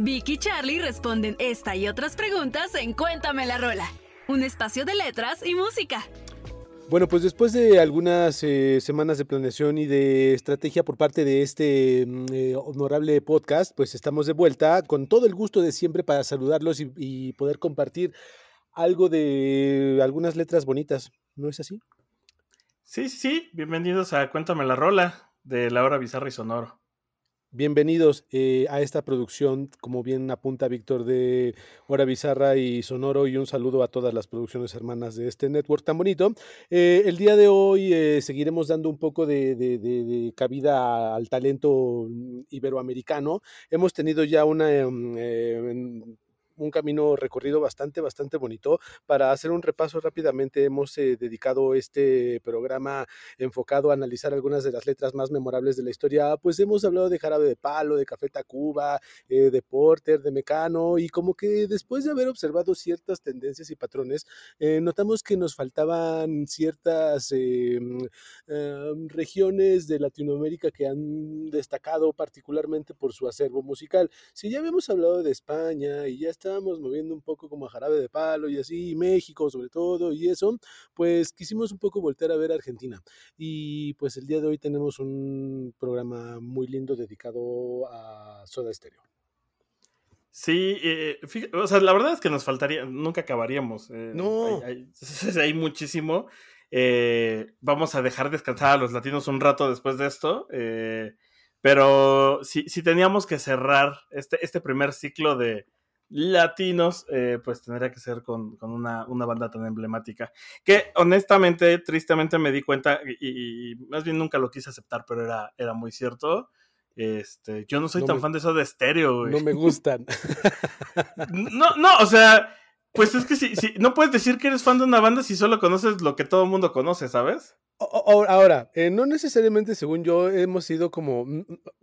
Vicky y Charlie responden esta y otras preguntas en Cuéntame la Rola, un espacio de letras y música. Bueno, pues después de algunas eh, semanas de planeación y de estrategia por parte de este mm, eh, honorable podcast, pues estamos de vuelta con todo el gusto de siempre para saludarlos y, y, poder compartir algo de algunas letras bonitas. ¿No es así? Sí, sí, sí. Bienvenidos a Cuéntame la Rola de La Hora Bizarra y Sonoro. Bienvenidos eh, a esta producción, como bien apunta Víctor de Hora Bizarra y Sonoro, y un saludo a todas las producciones hermanas de este network tan bonito. Eh, el día de hoy eh, seguiremos dando un poco de, cabida al talento iberoamericano. Hemos tenido ya una um, un camino recorrido bastante, bastante bonito. Para hacer un repaso rápidamente, hemos eh, dedicado este programa enfocado a analizar algunas de las letras más memorables de la historia. Pues hemos hablado de Jarabe de Palo, de Café Tacuba, eh, de Porter, de Mecano, y como que después de haber observado ciertas tendencias y patrones, eh, notamos que nos faltaban ciertas em, em, regiones de Latinoamérica que han destacado particularmente por su acervo musical. Si ya habíamos hablado de España y ya está estábamos moviendo un poco como a jarabe de palo y así, México sobre todo y eso, pues quisimos un poco voltear a ver a Argentina. Y pues el día de hoy tenemos un programa muy lindo dedicado a Soda Stereo. Sí, eh, fíjate, o sea, la verdad es que nos faltaría, nunca acabaríamos. Eh, no. Hay, hay, hay muchísimo. Eh, vamos a dejar descansar a los latinos un rato después de esto. Eh, pero si, si, teníamos que cerrar este, este primer ciclo de, latinos, eh, pues tendría que ser con, con una, una, banda tan emblemática. Que honestamente, tristemente me di cuenta, y, y, más bien nunca lo quise aceptar, pero era, era muy cierto. Este, yo no soy no tan me, fan de eso de estéreo, No me gustan. no, no, o sea, pues es que si, no puedes decir que eres fan de una banda si solo conoces lo que todo el mundo conoce, ¿sabes? Ahora, eh, no necesariamente, según yo, hemos sido como.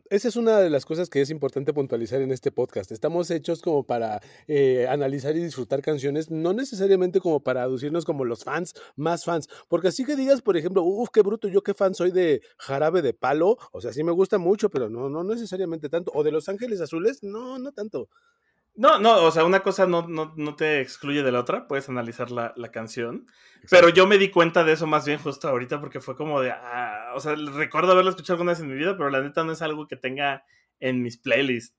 Esa es una de las cosas que es importante puntualizar en este podcast. Estamos hechos como para eh, analizar y disfrutar canciones, no necesariamente como para aducirnos como los fans más fans. Porque así que digas, por ejemplo, uff, qué bruto, yo qué fan soy de Jarabe de Palo. O sea, sí me gusta mucho, pero no, no necesariamente tanto. O de Los Ángeles Azules, no, no tanto. No, no, o sea, una cosa no, no, no te excluye de la otra, puedes analizar la, la canción. Exacto. Pero yo me di cuenta de eso más bien justo ahorita porque fue como de, ah, o sea, recuerdo haberla escuchado alguna vez en mi vida, pero la neta no es algo que tenga en mis playlists.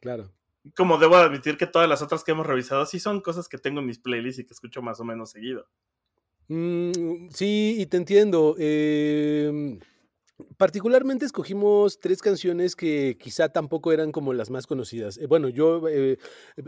Claro. Como debo admitir que todas las otras que hemos revisado sí son cosas que tengo en mis playlists y que escucho más o menos seguido. Mm, sí, y te entiendo. Eh Particularmente escogimos tres canciones que quizá tampoco eran como las más conocidas. Eh, bueno, yo, eh,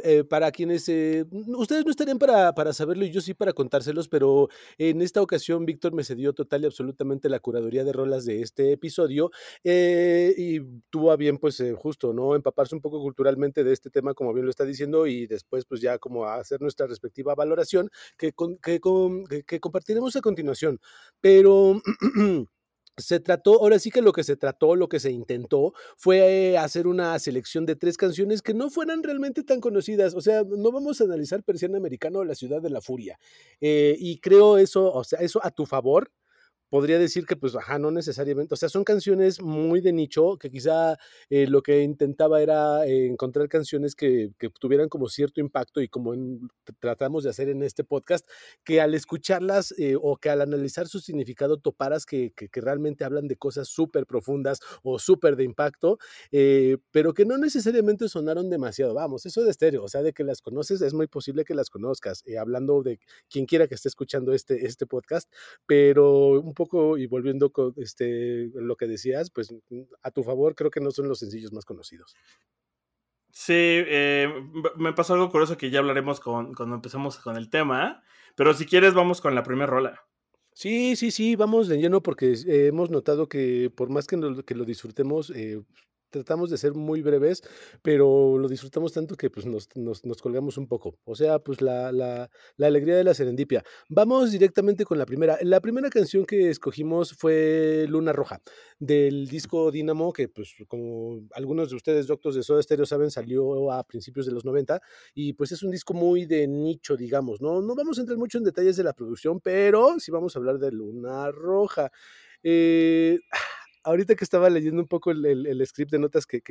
eh, para quienes, ustedes no estarían para, para, saberlo y yo sí para contárselos, pero en esta ocasión Víctor me cedió total y absolutamente la curaduría de rolas de este episodio y tuvo a bien, pues justo, ¿no? Empaparse un poco culturalmente de este tema, como bien lo está diciendo, y después, pues ya como hacer nuestra respectiva valoración que, que, que compartiremos a continuación. Pero... se trató, ahora sí que lo que se trató, lo que se intentó fue hacer una selección de tres canciones que no fueran realmente tan conocidas. O sea, no vamos a analizar Persiana Americano o La Ciudad de la Furia. Eh, y creo eso, o sea, eso a tu favor, podría decir que, pues, ajá, no necesariamente, o sea, son canciones muy de nicho, que quizá eh, lo que intentaba era eh, encontrar canciones que, que, tuvieran como cierto impacto y como en, tratamos de hacer en este podcast, que al escucharlas eh, o que al analizar su significado toparas que, que, que realmente hablan de cosas súper profundas o súper de impacto, eh, pero que no necesariamente sonaron demasiado, vamos, eso de estéreo, o sea, de que las conoces, es muy posible que las conozcas, eh, hablando de quien quiera que esté escuchando este, este podcast, pero un poco poco y volviendo con este, lo que decías, pues a tu favor creo que no son los sencillos más conocidos. Sí, eh, me pasó algo curioso que ya hablaremos con, cuando empezamos con el tema, pero si quieres vamos con la primera rola. Sí, sí, sí, vamos de lleno porque eh, hemos notado que por más que, no, que lo disfrutemos, eh, tratamos de ser muy breves, pero lo disfrutamos tanto que pues nos, nos, nos colgamos un poco. O sea, pues la, la, la, alegría de la serendipia. Vamos directamente con la primera. La primera canción que escogimos fue Luna Roja, del disco Dynamo, que pues como algunos de ustedes, doctores de Soda Stereo, saben, salió a principios de los 90 y pues es un disco muy de nicho, digamos, ¿no? No vamos a entrar mucho en detalles de la producción, pero sí vamos a hablar de Luna Roja. Eh, ahorita que estaba leyendo un poco el, script de notas que,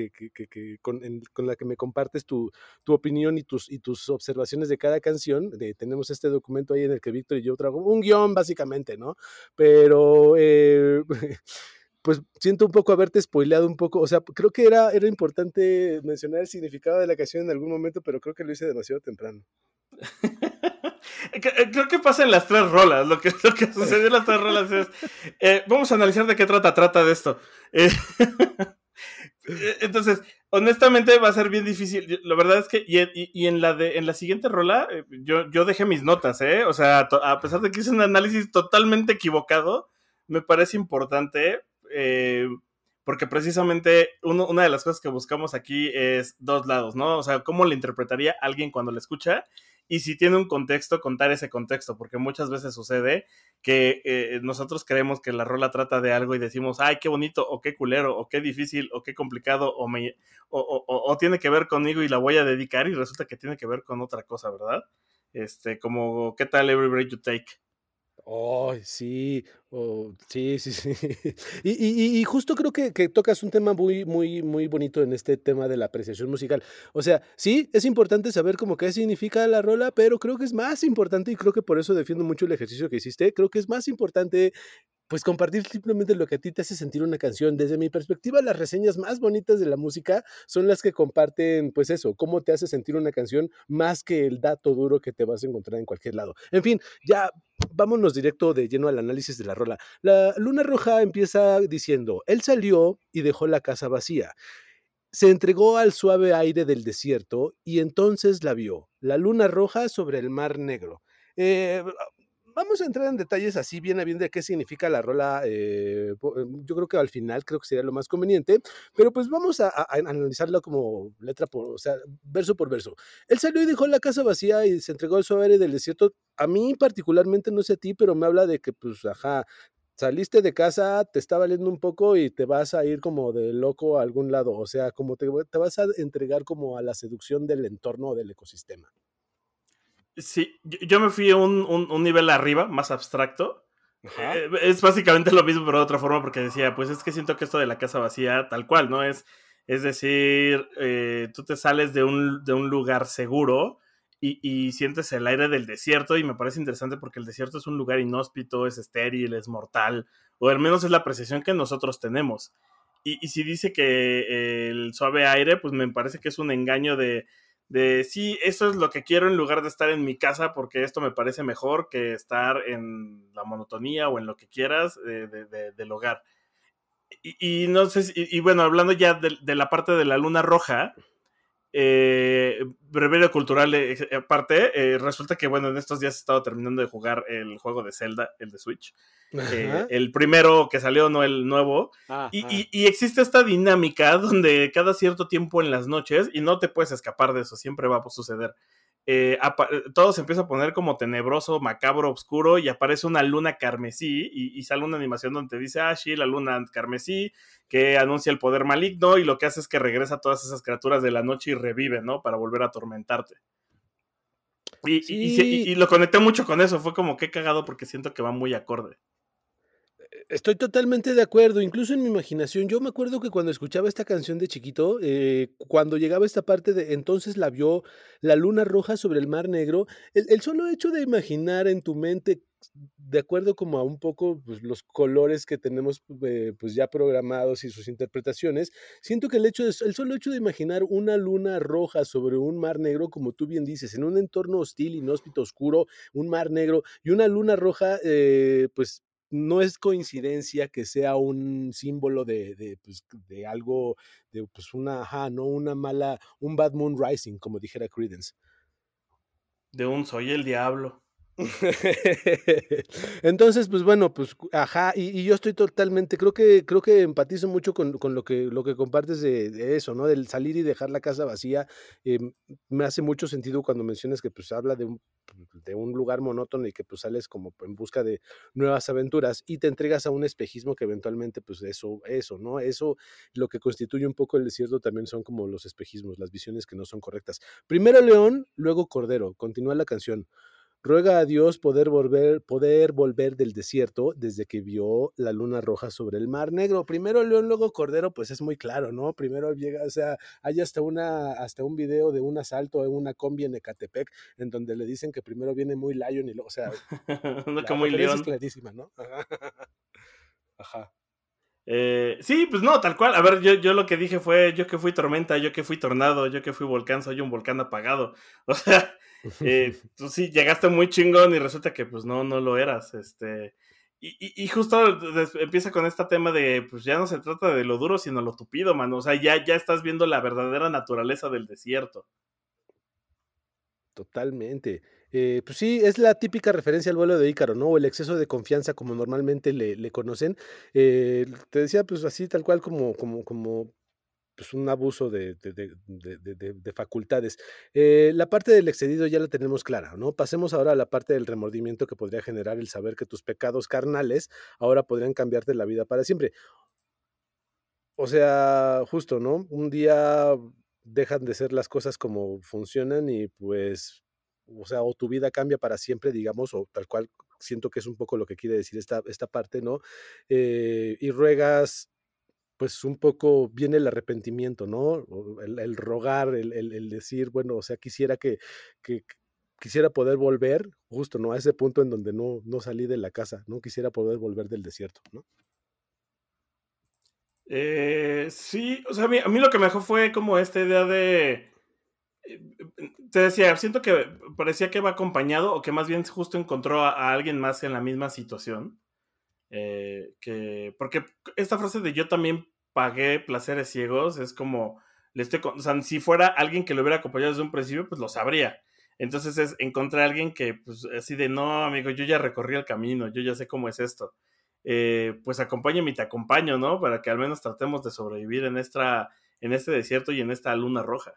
con, la que me compartes tu, opinión y tus, y tus observaciones de cada canción, de, tenemos este documento ahí en el que Víctor y yo trago un guion básicamente, ¿no? Pero... Eh, pues siento un poco haberte spoileado un poco, o sea, creo que era, era importante mencionar el significado de la canción en algún momento, pero creo que lo hice demasiado temprano. Eh, creo que pasa en las tres rolas. Lo que, lo que sucedió en las tres rolas es. Eh, vamos a analizar de qué trata, trata de esto. Eh, entonces, honestamente va a ser bien difícil. La verdad es que. Y, en, la de, en la siguiente rola, yo, yo dejé mis notas, ¿eh? O sea, a pesar de que hice un análisis totalmente equivocado, me parece importante. porque precisamente una de las cosas que buscamos aquí es dos lados, ¿no? O sea, cómo le interpretaría alguien cuando le escucha y si tiene un contexto, contar ese contexto, porque muchas veces sucede que eh, nosotros creemos que la rola trata de algo y decimos, ay, qué bonito, o qué culero, o qué difícil, o qué complicado, o, me, o, o, tiene que ver conmigo y la voy a dedicar y resulta que tiene que ver con otra cosa, ¿verdad? Este, como, ¿qué tal Every Break You Take? Oh, sí, sí, sí, sí. Y, y, justo creo que, que, tocas un tema muy, muy, muy bonito en este tema de la apreciación musical. O sea, sí, es importante saber cómo qué significa la rola, pero creo que es más importante, y creo que por eso defiendo mucho el ejercicio que hiciste, creo que es más importante pues compartir simplemente lo que a ti te hace sentir una canción. Desde mi perspectiva, las reseñas más bonitas de la música son las que comparten, pues eso, cómo te hace sentir una canción más que el dato duro que te vas a encontrar en cualquier lado. En fin, ya vámonos directo de lleno al análisis de la rola. La luna roja empieza diciendo, él salió y dejó la casa vacía. Se entregó al suave aire del desierto y entonces la vio, la luna roja sobre el mar negro. Eh, vamos a entrar en detalles así bien a bien de qué significa la rola. Eh, em, yo creo que al final creo que sería lo más conveniente, pero pues vamos a, a, analizarlo como letra por, o sea, verso por verso. Él salió y dejó la casa vacía y se entregó al suave del desierto. A mí particularmente, no sé a ti, pero me habla de que pues, ajá, saliste de casa, te está valiendo un poco y te vas a ir como de loco a algún lado, o sea, como te, te vas a entregar como a la seducción del entorno o del ecosistema. Sí, yo me fui a un, un, nivel arriba, más abstracto. Eh, es básicamente lo mismo, pero de otra forma, porque decía, pues es que siento que esto de la casa vacía, tal cual, ¿no? Es, es decir, eh, tú te sales de un, de un lugar seguro y, y, sientes el aire del desierto y me parece interesante porque el desierto es un lugar inhóspito, es estéril, es mortal, o al menos es la apreciación que nosotros tenemos. Y, y si dice que el suave aire, pues me parece que es un engaño de de sí, eso es lo que quiero en lugar de estar en mi casa porque esto me parece mejor que estar en la monotonía o en lo que quieras de, del hogar. Y, no sé, y, bueno, hablando ya de, la parte de la luna roja, eh, cultural eh, eh, aparte, eh, resulta que, bueno, en estos días he estado terminando de jugar el juego de Zelda, el de Switch. el primero que salió, no el nuevo. Ah, y, ah. y, existe esta dinámica donde cada cierto tiempo en las noches, y no te puedes escapar de eso, siempre va a suceder, eh, todo se empieza a poner como tenebroso, macabro, oscuro y aparece una luna carmesí y, sale una animación donde dice, ah, sí, la luna carmesí que anuncia el poder maligno y lo que hace es que regresa a todas esas criaturas de la noche y revive, ¿no? Para volver a atormentarte. Y, y lo conecté mucho con eso, fue como que cagado porque siento que va muy acorde. Estoy totalmente de acuerdo, incluso en mi imaginación. Yo me acuerdo que cuando escuchaba esta canción de chiquito, eh, cuando llegaba esta parte de entonces la vio la luna roja sobre el mar negro, el, solo hecho de imaginar en tu mente, de acuerdo como a un poco pues, los colores que tenemos eh, pues ya programados y sus interpretaciones, siento que el, hecho de, el solo hecho de imaginar una luna roja sobre un mar negro, como tú bien dices, en un entorno hostil, inhóspito, oscuro, un mar negro y una luna roja, eh, pues no es coincidencia que sea un símbolo de, de, pues, de algo, de pues una, no una mala, un bad moon rising, como dijera Credence. De un soy el diablo. Entonces, pues bueno, pues ajá, y, yo estoy totalmente, creo que, creo que empatizo mucho con, lo que, lo que compartes de, eso, ¿no? Del salir y dejar la casa vacía. Em, me hace mucho sentido cuando mencionas que pues habla de un, de un lugar monótono y que pues sales como en busca de nuevas aventuras y te entregas a un espejismo que eventualmente pues eso, eso, ¿no? Eso, lo que constituye un poco el desierto también son como los espejismos, las visiones que no son correctas. Primero león, luego cordero, continúa la canción. Ruega a Dios poder volver, poder volver del desierto desde que vio la luna roja sobre el mar negro. Primero león, luego cordero, pues es muy claro, ¿no? Primero llega, o sea, hay hasta una, hasta un video de un asalto en una combi en Ecatepec, en donde le dicen que primero viene muy lion y luego, o sea, como muy león. Es clarísima, ¿no? Ajá. Eh, sí, pues no, tal cual. A ver, yo, yo lo que dije fue, yo que fui tormenta, yo que fui tornado, yo que fui volcán, soy un volcán apagado. O sea, eh, tú sí llegaste muy chingón y resulta que pues no, no lo eras. Este, y, y, justo empieza con este tema de, pues ya no se trata de lo duro, sino lo tupido, mano. O sea, ya, ya estás viendo la verdadera naturaleza del desierto. Totalmente. Eh, pues sí, es la típica referencia al vuelo de Ícaro, ¿no? O el exceso de confianza, como normalmente le, conocen. Eh, te decía, pues así, tal cual como, como, como pues un abuso de, de, facultades. Eh, la parte del excedido ya la tenemos clara, ¿no? Pasemos ahora a la parte del remordimiento que podría generar el saber que tus pecados carnales ahora podrían cambiarte la vida para siempre. O sea, justo, ¿no? Un día dejan de ser las cosas como funcionan y pues o sea, o tu vida cambia para siempre, digamos, o tal cual siento que es un poco lo que quiere decir esta, esta parte, ¿no? Eh, y ruegas, pues un poco viene el arrepentimiento, ¿no? El, rogar, el, decir, bueno, o sea, quisiera que, quisiera poder volver, justo, ¿no? A ese punto en donde no, no salí de la casa, ¿no? Quisiera poder volver del desierto, ¿no? Eh, sí, o sea, a mí, a mí lo que me dejó fue como esta idea de te decía, siento que parecía que va acompañado o que más bien justo encontró a, alguien más en la misma situación. Eh, que, porque esta frase de yo también pagué placeres ciegos es como, le estoy, o sea, si fuera alguien que lo hubiera acompañado desde un principio, pues lo sabría. Entonces es encontrar a alguien que, pues así de, no, amigo, yo ya recorrí el camino, yo ya sé cómo es esto. Eh, pues acompáñame y te acompaño, ¿no? Para que al menos tratemos de sobrevivir en, esta, en este desierto y en esta luna roja.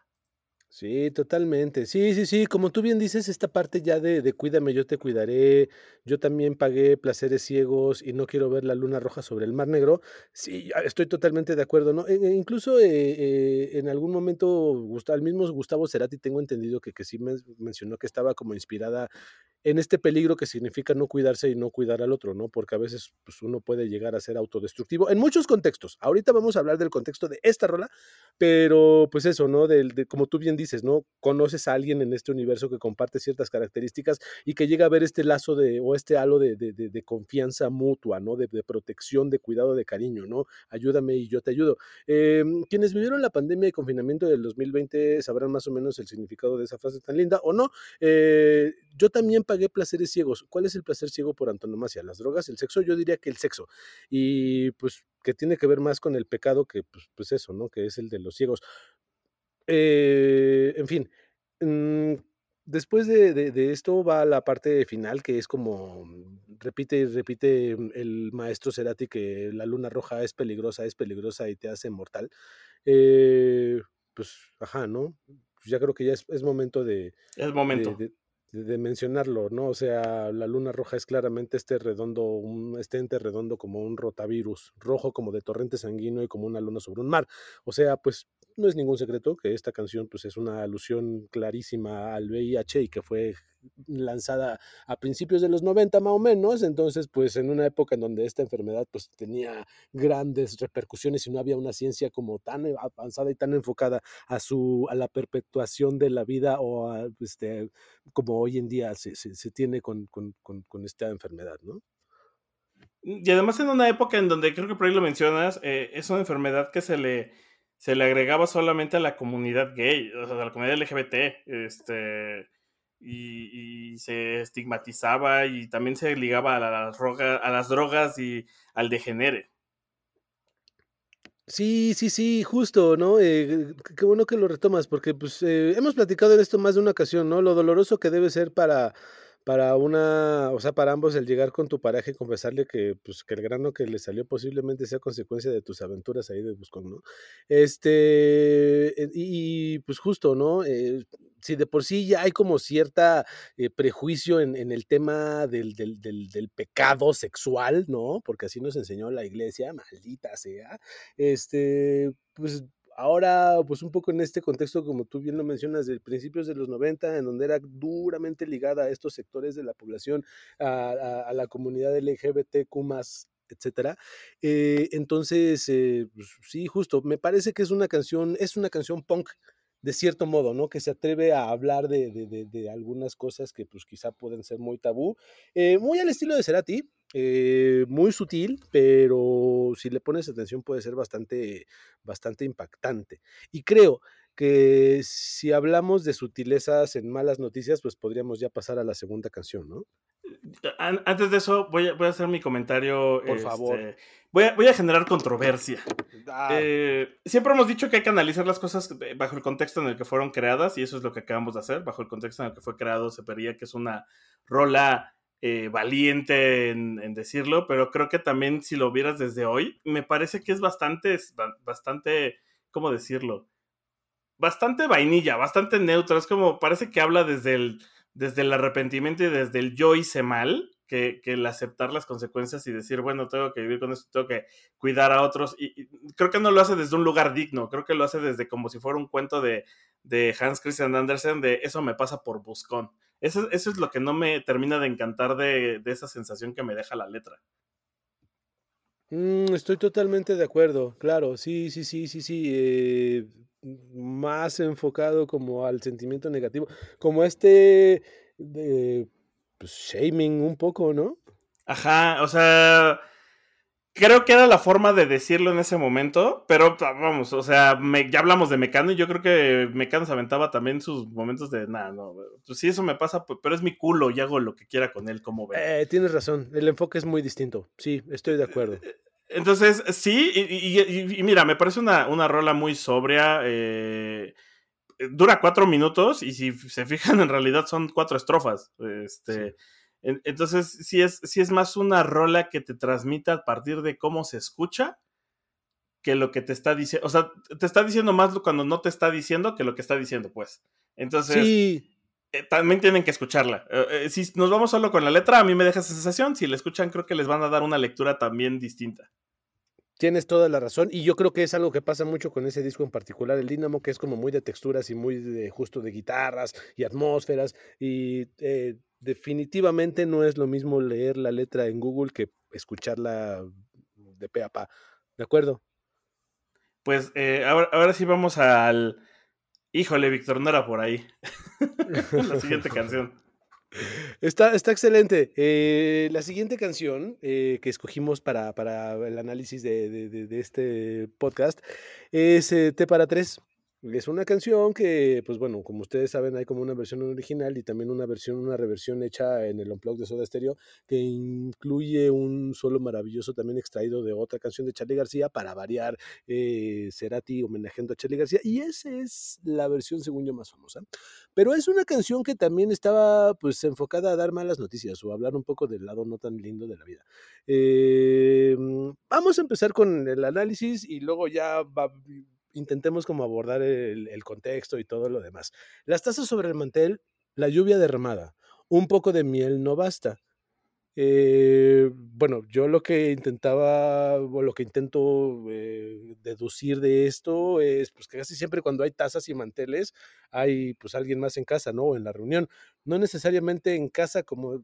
Sí, totalmente. Sí, sí, sí, como tú bien dices, esta parte ya de, de cuídame, yo te cuidaré, yo también pagué placeres ciegos y no quiero ver la luna roja sobre el mar negro. Sí, estoy totalmente de acuerdo, ¿no? E, e incluso eh, eh, en algún momento, el mismo Gustavo Cerati, tengo entendido que, que sí mencionó que estaba como inspirada en este peligro que significa no cuidarse y no cuidar al otro, ¿no? Porque a veces pues, uno puede llegar a ser autodestructivo en muchos contextos. Ahorita vamos a hablar del contexto de esta rola, pero pues eso, ¿no? De, como tú bien dices, ¿no? Conoces a alguien en este universo que comparte ciertas características y que llega a ver este lazo de, o este halo de, de confianza mutua, ¿no? De, protección, de cuidado, de cariño, ¿no? Ayúdame y yo te ayudo. Em, quienes vivieron la pandemia y confinamiento del 2020 sabrán más o menos el significado de esa frase tan linda, ¿o no? Eh, yo también placeres ciegos. ¿Cuál es el placer ciego por antonomasia? ¿Las drogas? ¿El sexo? Yo diría que el sexo. Y pues que tiene que ver más con el pecado que pues, pues eso, ¿no? Que es el de los ciegos. Eh, en fin, mm, después de, esto va la parte final que es como mm, repite y repite mm, el maestro Cerati que la luna roja es peligrosa, es peligrosa y te hace mortal. Eh, pues, ajá, ¿no? Ya creo que ya es, momento de... Es momento de, mencionarlo, ¿no? O sea, la luna roja es claramente este redondo, un, este ente redondo como un rotavirus, rojo como de torrente sanguíneo y como una luna sobre un mar. O sea, pues no es ningún secreto que esta canción pues es una alusión clarísima al VIH y que fue lanzada a principios de los 90 más o menos, entonces pues en una época en donde esta enfermedad pues tenía grandes repercusiones y no había una ciencia como tan avanzada y tan enfocada a su a la perpetuación de la vida o a, este como hoy en día se, se, tiene con, con, con, esta enfermedad, ¿no? Y además en una época en donde creo que por ahí lo mencionas, eh, es una enfermedad que se le se le agregaba solamente a la comunidad gay, o sea, a la comunidad LGBT, este, y, se estigmatizaba y también se ligaba a las, a las drogas y al degenere. Sí, sí, sí, justo, ¿no? Eh, qué bueno que lo retomas, porque pues eh, hemos platicado de esto más de una ocasión, ¿no? Lo doloroso que debe ser para para una, o sea, para ambos el llegar con tu pareja y confesarle que, pues, que el grano que le salió posiblemente sea consecuencia de tus aventuras ahí de Buscón, ¿no? Este, eh, y, pues justo, ¿no? Eh, si de por sí ya hay como cierta eh, prejuicio en, el tema del, del, del, pecado sexual, ¿no? Porque así nos enseñó la iglesia, maldita sea. Este, pues Ahora, pues un poco en este contexto, como tú bien lo mencionas, de principios de los 90, en donde era duramente ligada a estos sectores de la población, a, la comunidad LGBTQ etcétera. Eh, entonces, eh, pues, sí, justo, me parece que es una canción, es una canción punk de cierto modo, ¿no? Que se atreve a hablar de, de, de, algunas cosas que pues quizá pueden ser muy tabú, eh, muy al estilo de Cerati, eh, muy sutil, pero si le pones atención puede ser bastante, bastante impactante. Y creo que si hablamos de sutilezas en malas noticias, pues podríamos ya pasar a la segunda canción, ¿no? Antes de eso, voy a, voy a hacer mi comentario. Por favor. Este, voy, a, voy, a, generar controversia. Ah. Eh, siempre hemos dicho que hay que analizar las cosas bajo el contexto en el que fueron creadas, y eso es lo que acabamos de hacer. Bajo el contexto en el que fue creado, se vería que es una rola eh, valiente en, decirlo, pero creo que también si lo vieras desde hoy, me parece que es bastante, bastante, ¿cómo decirlo? Bastante vainilla, bastante neutro. Es como, parece que habla desde el desde el arrepentimiento y desde el yo hice mal, que, el aceptar las consecuencias y decir, bueno, tengo que vivir con esto, tengo que cuidar a otros. Y, creo que no lo hace desde un lugar digno, creo que lo hace desde como si fuera un cuento de, Hans Christian Andersen de eso me pasa por buscón. Eso, eso es lo que no me termina de encantar de, esa sensación que me deja la letra. Mm, estoy totalmente de acuerdo, claro, sí, sí, sí, sí, sí. Eh, más enfocado como al sentimiento negativo, como este de pues, shaming un poco, ¿no? Ajá, o sea, creo que era la forma de decirlo en ese momento, pero vamos, o sea, ya hablamos de Mecano y yo creo que Mecano se aventaba también sus momentos de, nada, no, pues sí, eso me pasa, pero es mi culo y hago lo que quiera con él, como ve. Eh, tienes razón, el enfoque es muy distinto, sí, estoy de acuerdo. Eh, entonces, sí, y, mira, me parece una, una rola muy sobria. Eh, dura cuatro minutos y si se fijan, en realidad son cuatro estrofas. Este, entonces, sí es, sí es más una rola que te transmite a partir de cómo se escucha que lo que te está diciendo. O sea, te está diciendo más cuando no te está diciendo que lo que está diciendo, pues. Entonces, sí. Eh, también tienen que escucharla. Eh, si nos vamos solo con la letra, a mí me deja esa sensación. Si la escuchan, creo que les van a dar una lectura también distinta. Tienes toda la razón y yo creo que es algo que pasa mucho con ese disco en particular, el Dínamo, que es como muy de texturas y muy de, justo de guitarras y atmósferas y eh, definitivamente no es lo mismo leer la letra en Google que escucharla de pe a pa. ¿De acuerdo? Pues eh, ahora, ahora sí vamos al... Híjole, Víctor, no era por ahí. la siguiente canción. Está, está excelente. Eh, la siguiente canción eh, que escogimos para, para el análisis de, de, este podcast es eh, T para tres. Es una canción que, pues bueno, como ustedes saben, hay como una versión original y también una versión, una reversión hecha en el Unplugged de Soda Stereo que incluye un solo maravilloso también extraído de otra canción de Charlie García para variar eh, Cerati homenajeando a Charlie García y esa es la versión según yo más famosa. Pero es una canción que también estaba pues enfocada a dar malas noticias o hablar un poco del lado no tan lindo de la vida. Eh, vamos a empezar con el análisis y luego ya va intentemos como abordar el, contexto y todo lo demás. Las tazas sobre el mantel, la lluvia derramada, un poco de miel no basta. Eh, bueno, yo lo que intentaba, o lo que intento eh, deducir de esto es pues que casi siempre cuando hay tazas y manteles hay pues alguien más en casa, ¿no? O en la reunión. No necesariamente en casa como,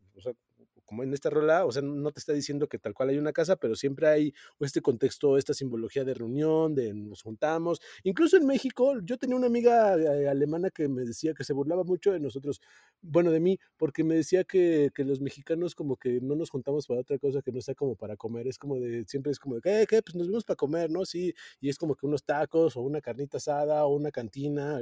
como en esta rola, o sea, no te está diciendo que tal cual hay una casa, pero siempre hay este contexto, esta simbología de reunión, de nos juntamos. Incluso en México, yo tenía una amiga eh, alemana que me decía que se burlaba mucho de nosotros, bueno, de mí, porque me decía que, los mexicanos como que no nos juntamos para otra cosa que no sea como para comer, es como de, siempre es como de, ¿qué? ¿Qué? Pues nos vemos para comer, ¿no? Sí, y es como que unos tacos o una carnita asada o una cantina,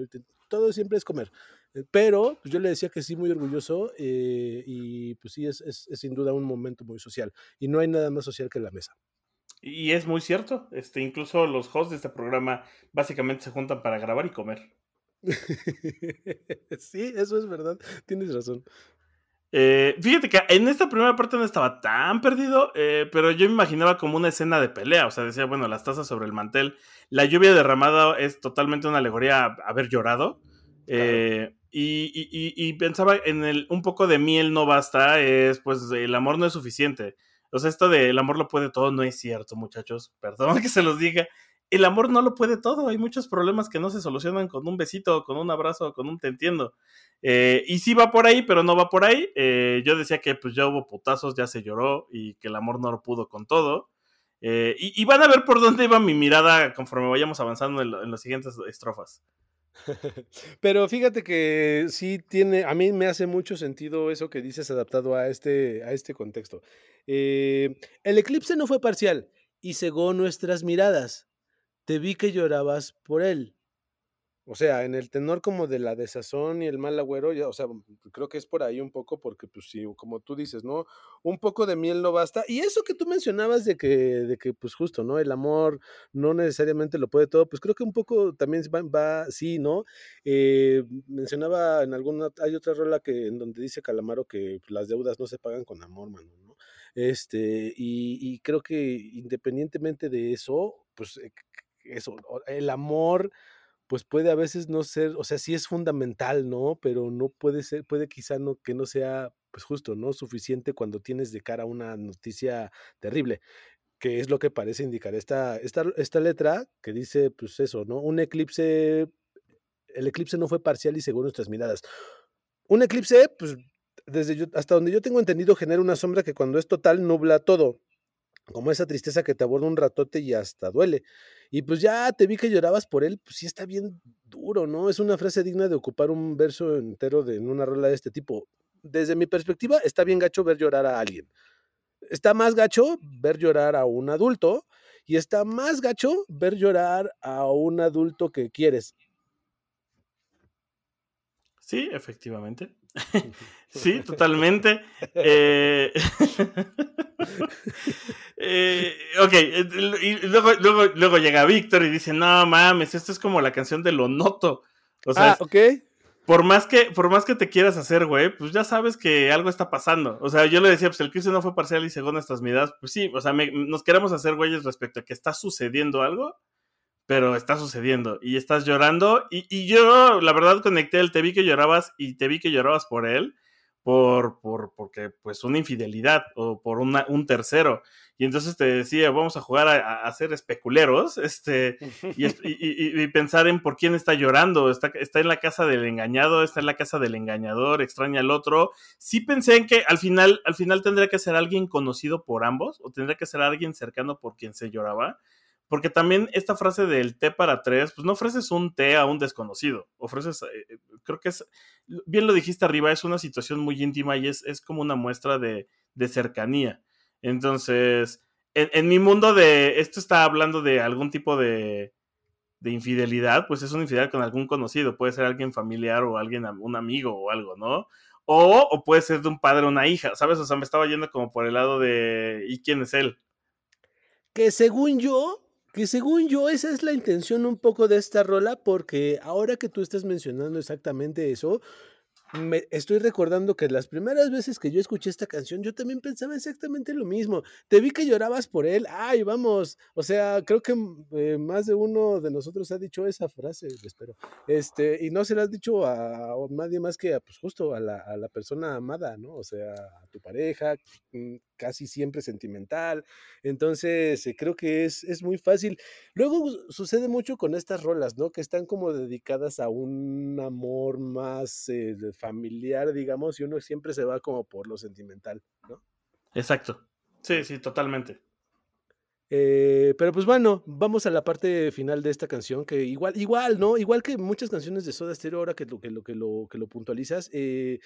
todo siempre es comer. Eh, pero pues yo le decía que sí, muy orgulloso eh, y pues sí, es, sin duda un momento muy social. Y no hay nada más social que la mesa. Y es muy cierto, este, incluso los hosts de este programa básicamente se juntan para grabar y comer. sí, eso es verdad, tienes razón. Eh, fíjate que en esta primera parte no estaba tan perdido, eh, pero yo me imaginaba como una escena de pelea. O sea, decía, bueno, las tazas sobre el mantel. La lluvia derramada es totalmente una alegoría a haber llorado. Eh, y, pensaba en el un poco de miel no basta, es pues el amor no es suficiente. O sea, esto de el amor lo puede todo no es cierto, muchachos. Perdón que se los diga. El amor no lo puede todo. Hay muchos problemas que no se solucionan con un besito, con un abrazo, con un te entiendo. Eh, y sí va por ahí, pero no va por ahí. Eh, yo decía que pues ya hubo putazos, ya se lloró y que el amor no lo pudo con todo. Eh, y, van a ver por dónde iba mi mirada conforme vayamos avanzando en, las siguientes estrofas. Pero fíjate que sí tiene, a mí me hace mucho sentido eso que dices adaptado a este, a este contexto. el eclipse no fue parcial y cegó nuestras miradas. Te vi que llorabas por él. O sea, en el tenor como de la desazón y el mal agüero, ya, o sea, mm, creo que es por ahí un poco, porque pues sí, como tú dices, ¿no? Un poco de miel no basta. Y eso que tú mencionabas de que, de que pues justo, ¿no? El amor no necesariamente lo puede todo, pues creo que un poco también va, sí, ¿no? Eh, mencionaba en alguna, hay otra rola que en donde dice Calamaro que las deudas no se pagan con amor, mano, ¿no? Este, y, y creo que independientemente de eso, pues eh, eso, el amor pues puede a veces no ser, o sea, sí es fundamental, ¿no? Pero no puede ser, puede quizá no, que no sea, pues justo, ¿no? Suficiente cuando tienes de cara una noticia terrible, que es lo que parece indicar esta, esta, esta letra que dice, pues eso, ¿no? Un eclipse, el eclipse no fue parcial y según nuestras miradas. Un eclipse, pues desde hasta donde yo tengo entendido, genera una sombra que cuando es total nubla todo como esa tristeza que te aborda un ratote y hasta duele. Y pues ya te vi que llorabas por él, pues sí está bien duro, ¿no? Es una frase digna de ocupar un verso entero de, en una rola de este tipo. Desde mi perspectiva, está bien gacho ver llorar a alguien. Está más gacho ver llorar a un adulto y está más gacho ver llorar a un adulto que quieres. Sí, efectivamente. sí, totalmente. Eh, eh, ok, y luego, luego, luego llega Víctor y dice, no mames, esto es como la canción de Lo Noto. O sea, ah, ok. Por más, que, por más que te quieras hacer, güey, pues ya sabes que algo está pasando. O sea, yo le decía, pues el crisis no fue parcial y según nuestras medidas, pues sí, o sea, nos queremos hacer güeyes respecto a que está sucediendo algo pero está sucediendo y estás llorando. Y, yo, la verdad, conecté el te vi que llorabas y te vi que llorabas por él, por, por porque, pues, una infidelidad o por una, un tercero. Y entonces te decía, vamos a jugar a, a ser especuleros este, y, y, pensar en por quién está llorando. Está, está en la casa del engañado, está en la casa del engañador, extraña al otro. Sí pensé en que al final, al final tendría que ser alguien conocido por ambos o tendría que ser alguien cercano por quien se lloraba. Porque también esta frase del té para tres, pues no ofreces un té a un desconocido, ofreces, eh, eh, creo que es, bien lo dijiste arriba, es una situación muy íntima y es, es como una muestra de, cercanía. Entonces, en, mi mundo de, esto está hablando de algún tipo de, de infidelidad, pues es una infidelidad con algún conocido, puede ser alguien familiar o alguien, un amigo o algo, ¿no? O, o puede ser de un padre o una hija, ¿sabes? O sea, me estaba yendo como por el lado de, ¿y quién es él? Que según yo, que según yo, esa es la intención un poco de esta rola, porque ahora que tú estás mencionando exactamente eso, me estoy recordando que las primeras veces que yo escuché esta canción, yo también pensaba exactamente lo mismo. Te vi que llorabas por él. Ay, vamos. O sea, creo que mm, eh, más de uno de nosotros ha dicho esa frase, espero. Este, y no se la has dicho a, nadie más que a, pues justo a la, a la, persona amada, ¿no? O sea, a tu pareja, mm, casi siempre sentimental. Entonces, eh, creo que es, es muy fácil. Luego sucede mucho con estas rolas, ¿no? Que están como dedicadas a un amor más eh, familiar, digamos, y uno siempre se va como por lo sentimental, ¿no? Exacto. Sí, sí, totalmente. Eh, pero pues bueno, vamos a la parte final de esta canción, que igual, igual, ¿no? Igual que muchas canciones de Soda Stereo, ahora que lo que lo, que lo, que lo puntualizas, eh,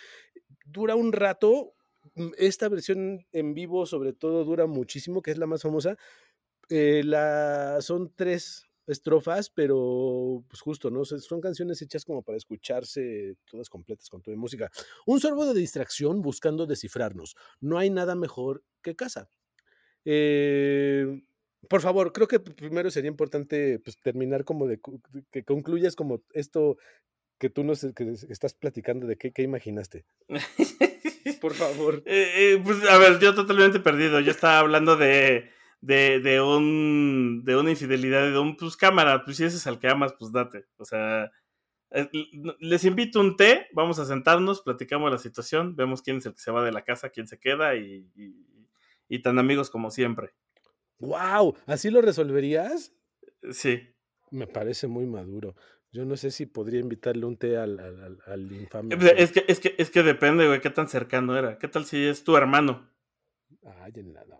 dura un rato. Mm, esta versión en vivo, sobre todo, dura muchísimo, que es la más famosa. Eh, la, son tres estrofas, pero pues justo, ¿no? Son canciones hechas como para escucharse todas completas con toda música. Un sorbo de distracción buscando descifrarnos. No hay nada mejor que casa. Eh, por favor, creo que primero sería importante pues, terminar como de que concluyas como esto que tú nos que estás platicando de qué, qué imaginaste. Por favor. Eh, eh, pues a ver, yo totalmente perdido. Yo estaba hablando de, de, de, un, de una infidelidad, de un, pues cámara, pues si ese es al que amas, pues date. O sea, eh, les invito un té, vamos a sentarnos, platicamos la situación, vemos quién es el que se va de la casa, quién se queda y, y, tan amigos como siempre. ¡Wow! ¿Así lo resolverías? Sí. Me parece muy maduro. Yo no sé si podría invitarle un té al, al, al infame. Es que, es, que, es que depende, güey, qué tan cercano era. ¿Qué tal si es tu hermano? Ay, nada.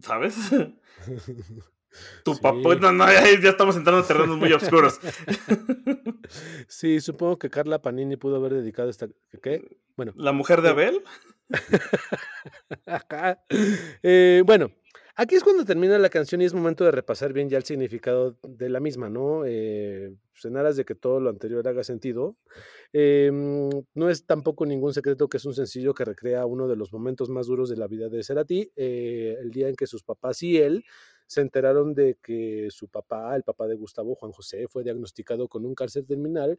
¿Sabes? Tu papá, no, no, ya, estamos entrando en terrenos muy oscuros. Sí, supongo que Carla Panini pudo haber dedicado esta. ¿Qué? Bueno. ¿La mujer de Abel? Eh, bueno, aquí es cuando termina la canción y es momento de repasar bien ya el significado de la misma, ¿no? Eh, pues, en aras de que todo lo anterior haga sentido. Em, no es tampoco ningún secreto que es un sencillo que recrea uno de los momentos más duros de la vida de Cerati, eh, el día en que sus papás y él se enteraron de que su papá, el papá de Gustavo, Juan José, fue diagnosticado con un cáncer terminal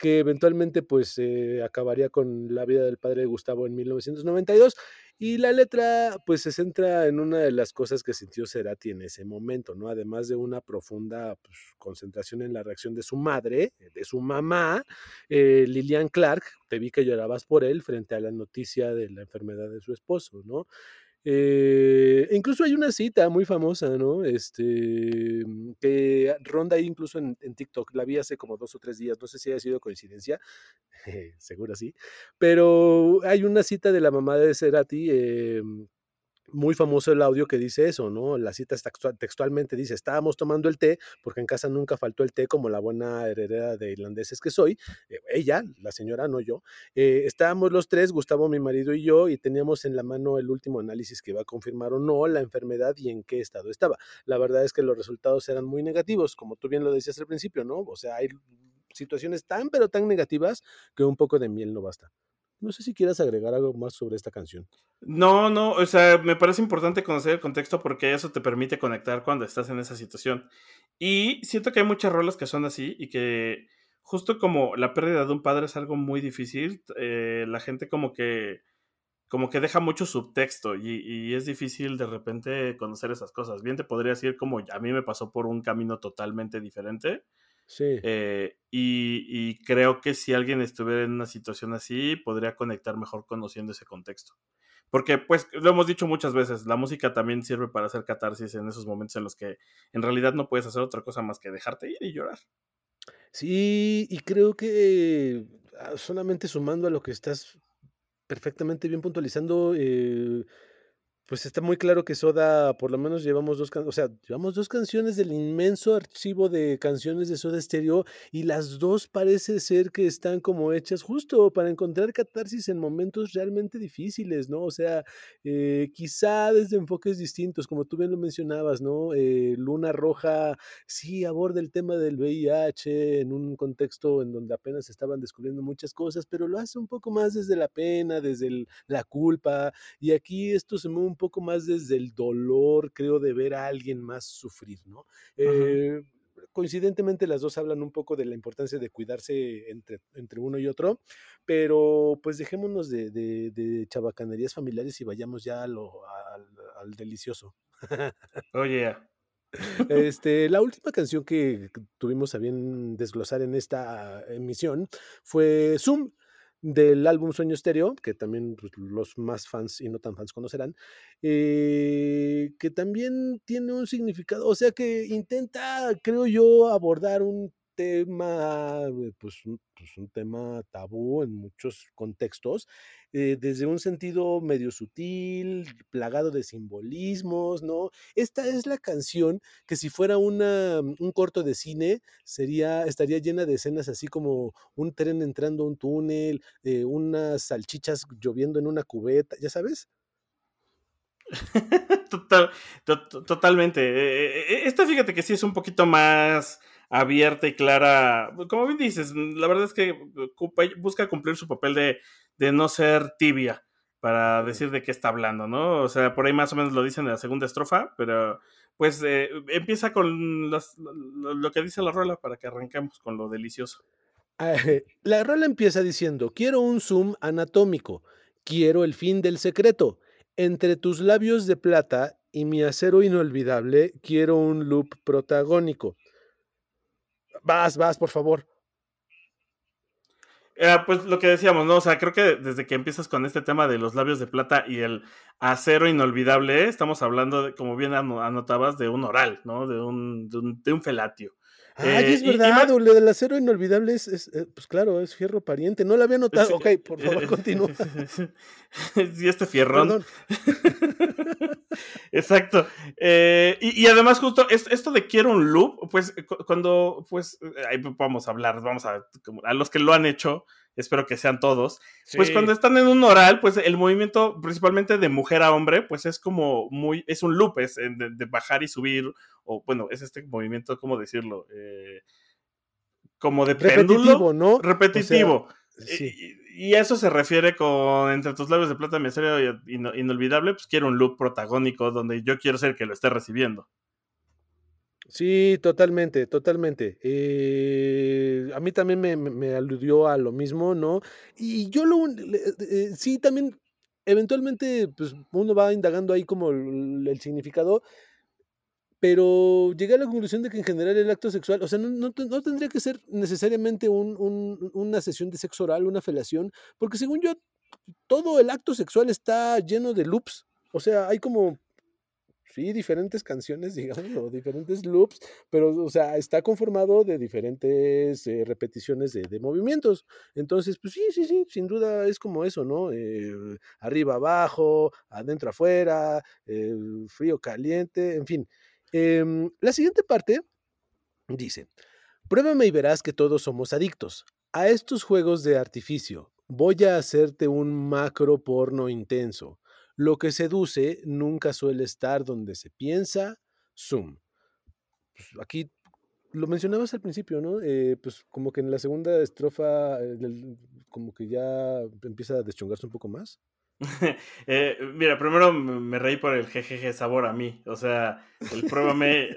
que eventualmente pues eh, acabaría con la vida del padre de Gustavo en 1992 y la letra pues se centra en una de las cosas que sintió Cerati en ese momento, ¿no? Además de una profunda pues, concentración en la reacción de su madre, de su mamá, eh, Lilian Clark, te vi que llorabas por él frente a la noticia de la enfermedad de su esposo, ¿no? Eh, incluso hay una cita muy famosa, ¿no? Este, mm, que ronda ahí incluso en, TikTok. La vi hace como dos o tres días. No sé si haya sido coincidencia. Seguro sí. Pero hay una cita de la mamá de Cerati. Eh, muy famoso el audio que dice eso, ¿no? La cita textualmente dice, estábamos tomando el té, porque en casa nunca faltó el té como la buena heredera de irlandeses que soy, eh, ella, la señora, no yo, eh, estábamos los tres, Gustavo, mi marido y yo, y teníamos en la mano el último análisis que iba a confirmar o no la enfermedad y en qué estado estaba. La verdad es que los resultados eran muy negativos, como tú bien lo decías al principio, ¿no? O sea, hay situaciones tan, pero tan negativas que un poco de miel no basta. No sé si quieras agregar algo más sobre esta canción. No, no, o sea, me parece importante conocer el contexto porque eso te permite conectar cuando estás en esa situación. Y siento que hay muchas rolas que son así y que justo como la pérdida de un padre es algo muy difícil, eh, la gente como que como que deja mucho subtexto y, y, es difícil de repente conocer esas cosas. Bien te podría decir como a mí me pasó por un camino totalmente diferente, Sí. Eh, y, creo que si alguien estuviera en una situación así, podría conectar mejor conociendo ese contexto. Porque, pues, lo hemos dicho muchas veces, la música también sirve para hacer catarsis en esos momentos en los que en realidad no puedes hacer otra cosa más que dejarte ir y llorar. Sí, y creo que ah, solamente sumando a lo que estás perfectamente bien puntualizando, eh, pues está muy claro que Soda, por lo menos llevamos dos o sea, llevamos dos canciones del inmenso archivo de canciones de Soda Stereo y las dos parece ser que están como hechas justo para encontrar catarsis en momentos realmente difíciles, ¿no? O sea, eh, quizá desde enfoques distintos, como tú bien lo mencionabas, ¿no? Eh, Luna Roja sí aborda el tema del VIH en un contexto en donde apenas estaban descubriendo muchas cosas, pero lo hace un poco más desde la pena, desde la culpa, y aquí esto se mueve un poco más desde el dolor, creo, de ver a alguien más sufrir, ¿no? Eh, coincidentemente las dos hablan un poco de la importancia de cuidarse entre, entre uno y otro, pero pues dejémonos de, de, chabacanerías familiares y vayamos ya a lo, al, delicioso. Oye. Este, la última canción que tuvimos a bien desglosar en esta emisión fue Zoom del álbum Sueño Estéreo, que también pues, los más fans y no tan fans conocerán, eh, que también tiene un significado, o sea que intenta, creo yo, abordar un tema, eh, pues, pues, un tema tabú en muchos contextos, eh, desde un sentido medio sutil, plagado de simbolismos, ¿no? Esta es la canción que si fuera una, un corto de cine, sería, estaría llena de escenas así como un tren entrando a un túnel, eh, unas salchichas lloviendo en una cubeta, ¿ya sabes? Total, totalmente. Esta fíjate que sí es un poquito más abierta y clara. Como bien dices, la verdad es que busca cumplir su papel de, no ser tibia para decir de qué está hablando, ¿no? O sea, por ahí más o menos lo dicen en la segunda estrofa, pero pues eh, empieza con lo que dice la rola para que arranquemos con lo delicioso. La rola empieza diciendo, quiero un zoom anatómico, quiero el fin del secreto. Entre tus labios de plata y mi acero inolvidable, quiero un loop protagónico. Vas, vas, por favor. Eh, pues lo que decíamos, ¿no? O sea, creo que desde que empiezas con este tema de los labios de plata y el acero inolvidable, estamos hablando, de, como bien anotabas, de un oral, ¿no? De un, de un felatio. Ay, es eh, verdad, lo del acero inolvidable es, eh, pues claro, es fierro pariente. No lo había notado. ok, por favor, continúa. sí, este fierrón. Exacto. Eh, y, además, justo esto de quiero un loop, pues cuando, pues, ahí vamos a hablar, vamos a, a los que lo han hecho, espero que sean todos, pues cuando están en un oral, pues el movimiento principalmente de mujer a hombre, pues es como muy, es un loop, es de, bajar y subir, o bueno, es este movimiento, ¿cómo decirlo? Eh, como de repetitivo, ¿no? Repetitivo. y, eso se refiere con entre tus labios de plata, misterio inolvidable, pues quiero un loop protagónico donde yo quiero ser el que lo esté recibiendo. Sí, totalmente, totalmente. Eh, a mí también me, aludió a lo mismo, ¿no? Y yo lo, eh, sí, también, eventualmente, pues uno va indagando ahí como el, significado, pero llegué a la conclusión de que en general el acto sexual, o sea, no, tendría que ser necesariamente una sesión de sexo oral, una felación, porque según yo, todo el acto sexual está lleno de loops. O sea, hay como sí, diferentes canciones, digamos, diferentes loops, pero, o sea, está conformado de diferentes eh, repeticiones de, movimientos. Entonces, pues sí, sí, sí, sin duda es como eso, ¿no? Eh, arriba, abajo, adentro, afuera, eh, frío, caliente, en fin. Em, la siguiente parte dice, pruébame y verás que todos somos adictos a estos juegos de artificio. Voy a hacerte un macro porno intenso lo que seduce nunca suele estar donde se piensa. Zoom. Pues, aquí lo mencionabas al principio, ¿no? Eh, pues como que en la segunda estrofa, como que ya empieza a deschongarse un poco más. Eh, mira, primero me reí por el jejeje sabor a mí. O sea, el pruébame.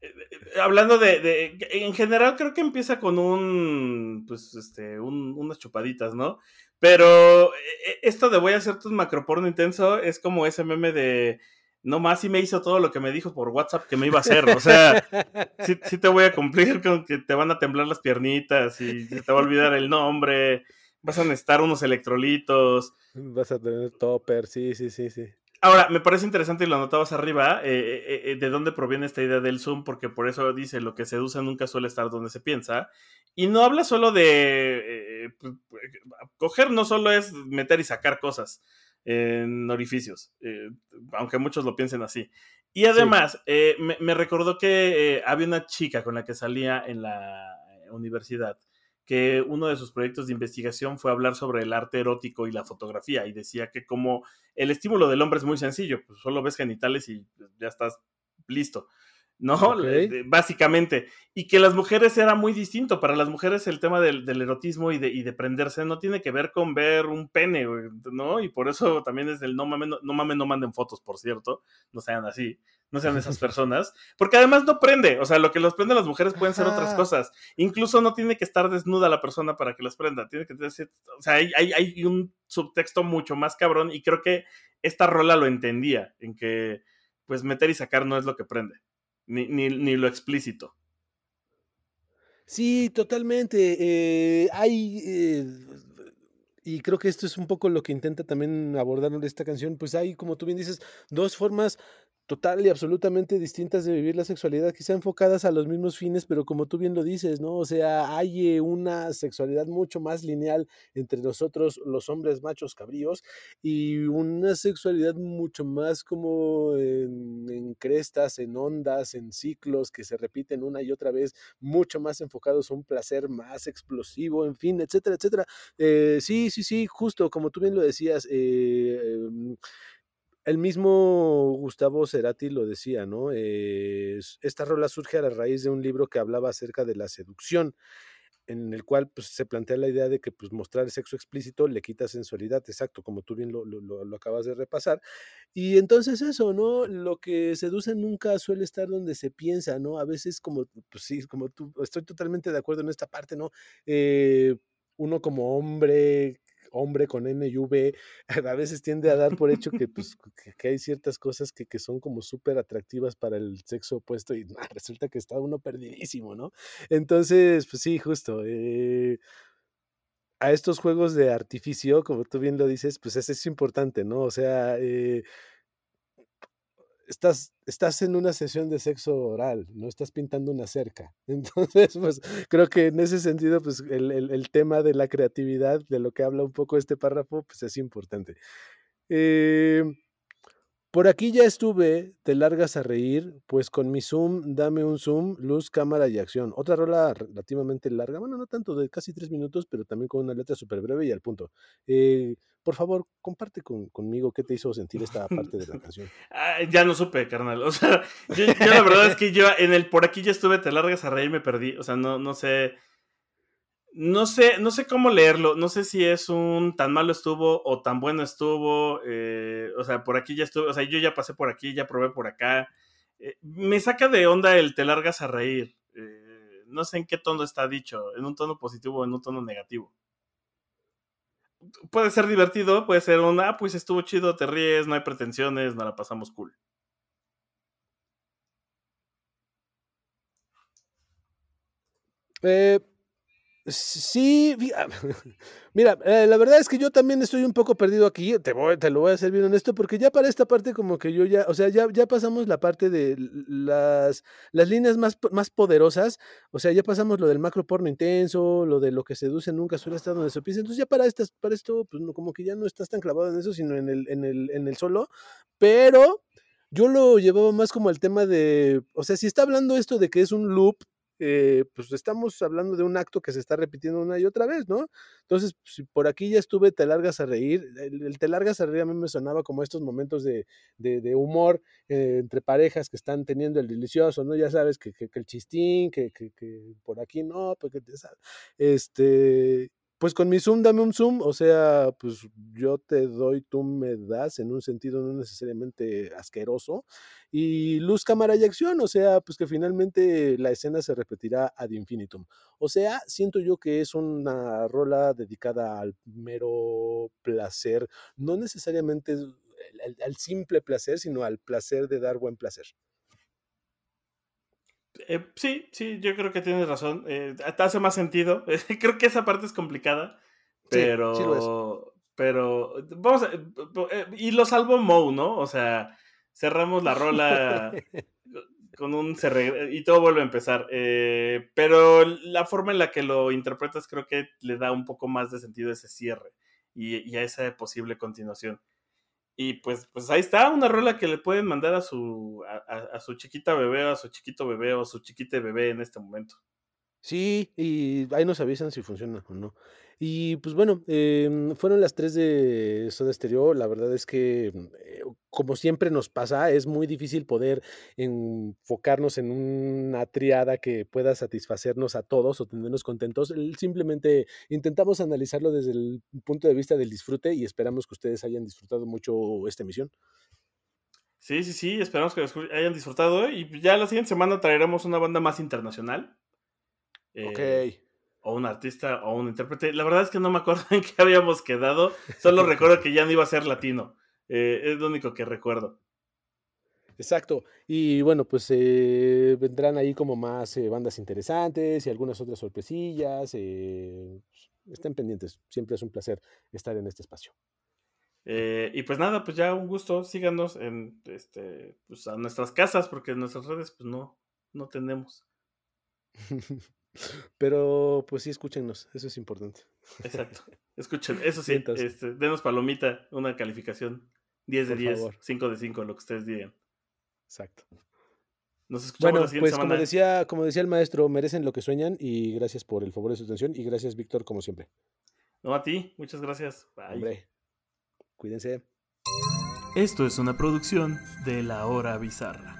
Eh, hablando de, En general, creo que empieza con un. Pues, este. unas chupaditas, ¿no? Pero e, e, esto de voy a hacer tu macroporno intenso es como ese meme de no más y me hizo todo lo que me dijo por WhatsApp que me iba a hacer. O sea, sí, te voy a cumplir con que te van a temblar las piernitas y se te va a olvidar el nombre. Vas a necesitar unos electrolitos. Vas a tener topper, sí, sí, sí, sí. Ahora, me parece interesante y lo anotabas arriba, eh, eh, eh, de dónde proviene esta idea del Zoom, porque por eso dice lo que seduce nunca suele estar donde se piensa. Y no habla solo de pues, coger, no solo es meter y sacar cosas en orificios, aunque muchos lo piensen así. Y además, me, me, recordó que había una chica con la que salía en la universidad que uno de sus proyectos de investigación fue hablar sobre el arte erótico y la fotografía y decía que como el estímulo del hombre es muy sencillo, pues solo ves genitales y ya estás listo. ¿no? Básicamente. Y que las mujeres era muy distinto. Para las mujeres el tema del, erotismo y de, y de, prenderse no tiene que ver con ver un pene, ¿no? Y por eso también es el no mames, no, no no manden fotos, por cierto. No sean así no sean esas personas, porque además no prende, o sea, lo que los prende a las mujeres pueden ser otras cosas, incluso no tiene que estar desnuda la persona para que las prenda, tiene que tener, o sea, hay, hay, un subtexto mucho más cabrón y creo que esta rola lo entendía, en que pues meter y sacar no es lo que prende, ni, ni, lo explícito. Sí, totalmente. Eh, hay, eh, y creo que esto es un poco lo que intenta también abordar esta canción, pues hay, como tú bien dices, dos formas total y absolutamente distintas de vivir la sexualidad, quizá enfocadas a los mismos fines, pero como tú bien lo dices, ¿no? O sea, hay eh, una sexualidad mucho más lineal entre nosotros, los hombres machos cabríos, y una sexualidad mucho más como en, crestas, en ondas, en ciclos que se repiten una y otra vez, mucho más enfocados a un placer más explosivo, en fin, etcétera, etcétera. Eh, sí, sí, sí, justo como tú bien lo decías, eh, em, el mismo Gustavo Cerati lo decía, ¿no? esta rola surge a la raíz de un libro que hablaba acerca de la seducción. en el cual pues, se plantea la idea de que pues, mostrar sexo explícito le quita sensualidad, exacto, como tú bien lo, lo, lo, acabas de repasar. Y entonces eso, ¿no? Lo que seduce nunca suele estar donde se piensa, ¿no? A veces como, pues sí, como tú, estoy totalmente de acuerdo en esta parte, ¿no? Eh, uno como hombre hombre con N y V, a veces tiende a dar por hecho que, pues, que, hay ciertas cosas que, que son como súper atractivas para el sexo opuesto y resulta que está uno perdidísimo, ¿no? Entonces, pues sí, justo. Eh, a estos juegos de artificio, como tú bien lo dices, pues eso es importante, ¿no? O sea, eh, estás, estás en una sesión de sexo oral, no estás pintando una cerca. Entonces, pues creo que en ese sentido, pues el, el, tema de la creatividad, de lo que habla un poco este párrafo, pues es importante. Eh, por aquí ya estuve, te largas a reír, pues con mi zoom, dame un zoom, luz, cámara y acción. Otra rola relativamente larga, bueno, no tanto de casi tres minutos, pero también con una letra súper breve y al punto. Eh, por favor, comparte conmigo qué te hizo sentir esta parte de la canción. Ah, ya no supe, carnal. O sea, yo, la verdad es que yo en el por aquí ya estuve, te largas a reír me perdí. O sea, no, no sé no sé, no sé cómo leerlo. No sé si es un tan malo estuvo o tan bueno estuvo. Eh, o sea, por aquí ya estuve. O sea, yo ya pasé por aquí, ya probé por acá. Eh, me saca de onda el te largas a reír. Eh, no sé en qué tono está dicho. En un tono positivo o en un tono negativo. Puede ser divertido, puede ser un, ah, pues estuvo chido, te ríes, no hay pretensiones, no la pasamos cool. Eh, Sí, mira, eh, la verdad es que yo también estoy un poco perdido aquí, te, voy, te lo voy a hacer bien honesto, porque ya para esta parte como que yo ya, o sea, ya, ya pasamos la parte de las, las líneas más, más poderosas, o sea, ya pasamos lo del macro porno intenso, lo de lo que seduce nunca suele estar donde se piensa, entonces ya para, estas, para esto, pues como que ya no estás tan clavado en eso, sino en el, en el, en el solo, pero yo lo llevaba más como el tema de, o sea, si está hablando esto de que es un loop, eh, pues estamos hablando de un acto que se está repitiendo una y otra vez, ¿no? Entonces, si por aquí ya estuve, te largas a reír. El, te largas a reír a mí me sonaba como estos momentos de, de, humor eh, entre parejas que están teniendo el delicioso, ¿no? Ya sabes que, que, el chistín, que, que, por aquí no, porque te este, pues con mi Zoom, dame un Zoom, o sea, pues yo te doy, tú me das, en un sentido no necesariamente asqueroso. Y luz, cámara y acción, o sea, pues que finalmente la escena se repetirá ad infinitum. O sea, siento yo que es una rola dedicada al mero placer, no necesariamente al simple placer, sino al placer de dar buen placer. Eh, sí, sí, yo creo que tienes razón. Eh, te hace más sentido. creo que esa parte es complicada. Pero. pero. Vamos a, eh, Y lo salvo Moe, ¿no? O sea, cerramos la rola con un. y todo vuelve a empezar. pero la forma en la que lo interpretas creo que le da un poco más de sentido ese cierre y, y a esa posible continuación. Y pues, pues ahí está, una rola que le pueden mandar a su, a, su chiquita bebé, a su chiquito bebé o a su chiquite bebé en este momento. Sí, y ahí nos avisan si funciona o no. Y pues bueno, em, fueron las tres de Soda Stereo. La verdad es que, mm, eh, como siempre nos pasa, es muy difícil poder enfocarnos en una triada que pueda satisfacernos a todos o tenernos contentos. Simplemente intentamos analizarlo desde el punto de vista del disfrute y esperamos que ustedes hayan disfrutado mucho esta emisión. Sí, sí, sí, esperamos que hayan disfrutado y ya la siguiente semana traeremos una banda más internacional. Ok. Eh, o un artista o un intérprete. La verdad es que no me acuerdo en qué habíamos quedado. Solo recuerdo que ya no iba a ser latino. Eh, es lo único que recuerdo. Exacto. Y bueno, pues eh, vendrán ahí como más eh, bandas interesantes y algunas otras sorpresillas. estén pendientes. Siempre es un placer estar en este espacio. y pues nada, pues ya un gusto. Síganos en este, pues a nuestras casas, porque en nuestras redes, pues no, no tenemos. Pero pues sí, escúchenos, eso es importante. Exacto. Escuchen, eso sí, este, denos palomita, una calificación 10 de 10, 5 de 5, lo que ustedes digan. Exacto. Nos escuchamos bueno, la siguiente pues como decía, como decía el maestro, merecen lo que sueñan y gracias por el favor de su atención y gracias Víctor como siempre. No a ti, muchas gracias. Bye. Hombre, cuídense. Esto es una producción de La Hora Bizarra.